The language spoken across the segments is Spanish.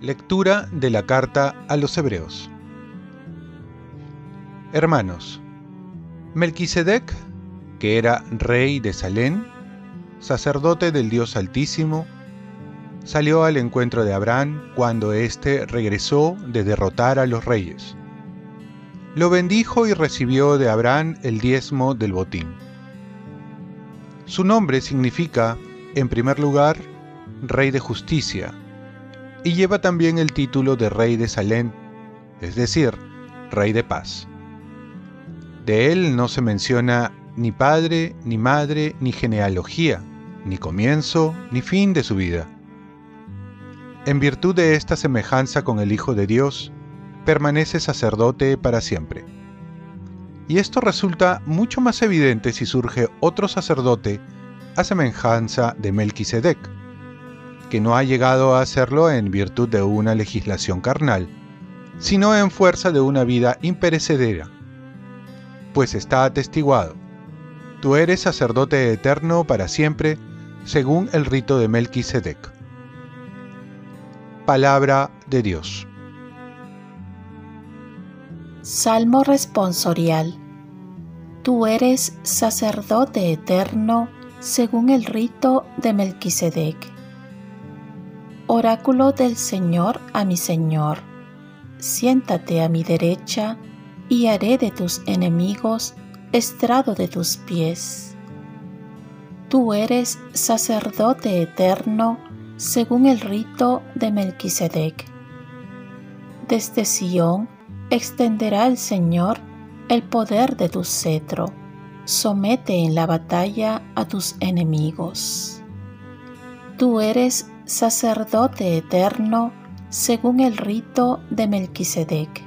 Lectura de la carta a los Hebreos Hermanos, Melquisedec, que era rey de Salén, sacerdote del Dios Altísimo, salió al encuentro de Abraham cuando éste regresó de derrotar a los reyes. Lo bendijo y recibió de Abraham el diezmo del botín. Su nombre significa, en primer lugar, Rey de Justicia, y lleva también el título de rey de Salén, es decir, rey de paz. De él no se menciona ni padre, ni madre, ni genealogía, ni comienzo, ni fin de su vida. En virtud de esta semejanza con el Hijo de Dios, permanece sacerdote para siempre. Y esto resulta mucho más evidente si surge otro sacerdote a semejanza de Melquisedec, que no ha llegado a hacerlo en virtud de una legislación carnal, sino en fuerza de una vida imperecedera. Pues está atestiguado, tú eres sacerdote eterno para siempre, según el rito de Melquisedec. Palabra de Dios. Salmo responsorial. Tú eres sacerdote eterno según el rito de Melquisedec. Oráculo del Señor a mi Señor, siéntate a mi derecha y haré de tus enemigos estrado de tus pies. Tú eres sacerdote eterno según el rito de Melquisedec. Desde Sión extenderá el Señor el poder de tu cetro, somete en la batalla a tus enemigos. Tú eres sacerdote eterno según el rito de Melquisedec.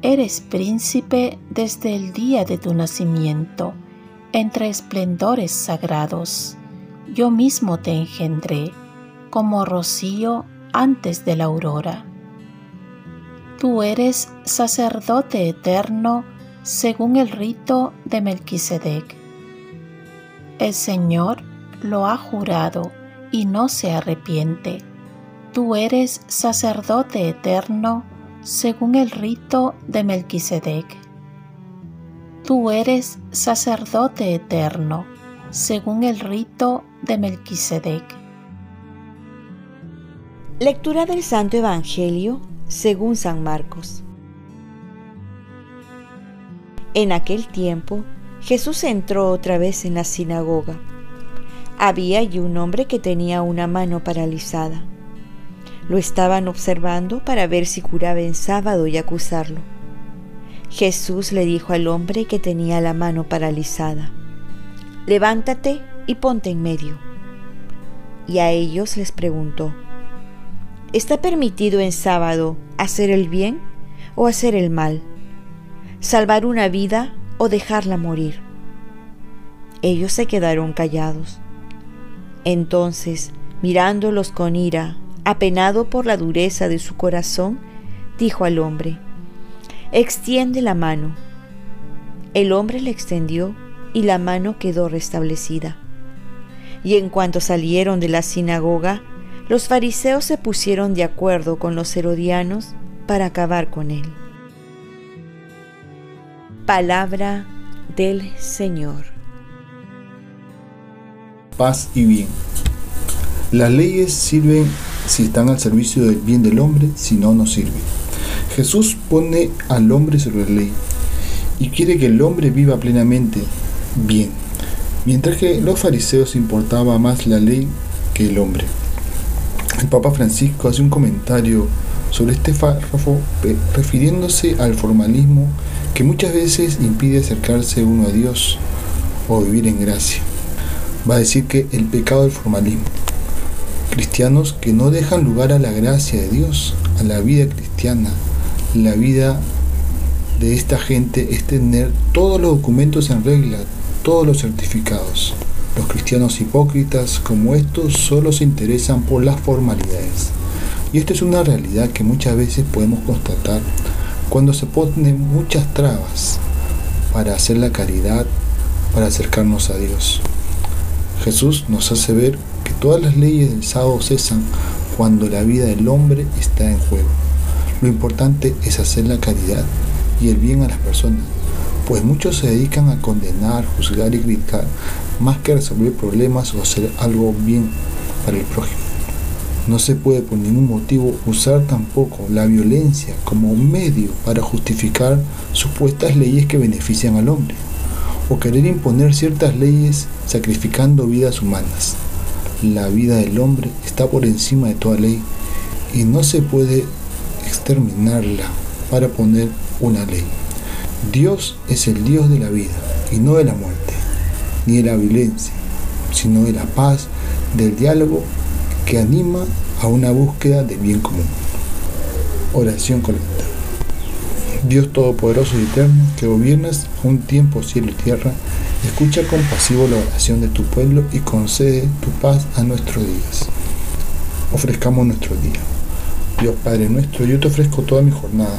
Eres príncipe desde el día de tu nacimiento, entre esplendores sagrados. Yo mismo te engendré, como rocío antes de la aurora. Tú eres sacerdote eterno según el rito de Melquisedec. El Señor lo ha jurado y no se arrepiente. Tú eres sacerdote eterno según el rito de Melquisedec. Tú eres sacerdote eterno según el rito de Melquisedec. Lectura del Santo Evangelio según San Marcos. En aquel tiempo, Jesús entró otra vez en la sinagoga había allí un hombre que tenía una mano paralizada. Lo estaban observando para ver si curaba en sábado y acusarlo. Jesús le dijo al hombre que tenía la mano paralizada, levántate y ponte en medio. Y a ellos les preguntó, ¿está permitido en sábado hacer el bien o hacer el mal? ¿Salvar una vida o dejarla morir? Ellos se quedaron callados. Entonces, mirándolos con ira, apenado por la dureza de su corazón, dijo al hombre, Extiende la mano. El hombre le extendió y la mano quedó restablecida. Y en cuanto salieron de la sinagoga, los fariseos se pusieron de acuerdo con los herodianos para acabar con él. Palabra del Señor paz y bien. Las leyes sirven si están al servicio del bien del hombre, si no, no sirven. Jesús pone al hombre sobre la ley y quiere que el hombre viva plenamente bien, mientras que los fariseos importaba más la ley que el hombre. El Papa Francisco hace un comentario sobre este párrafo refiriéndose al formalismo que muchas veces impide acercarse uno a Dios o vivir en gracia va a decir que el pecado del formalismo. Cristianos que no dejan lugar a la gracia de Dios, a la vida cristiana. La vida de esta gente es tener todos los documentos en regla, todos los certificados. Los cristianos hipócritas como estos solo se interesan por las formalidades. Y esta es una realidad que muchas veces podemos constatar cuando se ponen muchas trabas para hacer la caridad, para acercarnos a Dios. Jesús nos hace ver que todas las leyes del sábado cesan cuando la vida del hombre está en juego. Lo importante es hacer la caridad y el bien a las personas, pues muchos se dedican a condenar, juzgar y criticar más que a resolver problemas o hacer algo bien para el prójimo. No se puede por ningún motivo usar tampoco la violencia como medio para justificar supuestas leyes que benefician al hombre, o querer imponer ciertas leyes sacrificando vidas humanas. La vida del hombre está por encima de toda ley y no se puede exterminarla para poner una ley. Dios es el Dios de la vida y no de la muerte, ni de la violencia, sino de la paz, del diálogo que anima a una búsqueda del bien común. Oración colecta. Dios Todopoderoso y Eterno, que gobiernas a un tiempo cielo y tierra, escucha compasivo la oración de tu pueblo y concede tu paz a nuestros días. Ofrezcamos nuestro día. Dios Padre nuestro, yo te ofrezco toda mi jornada,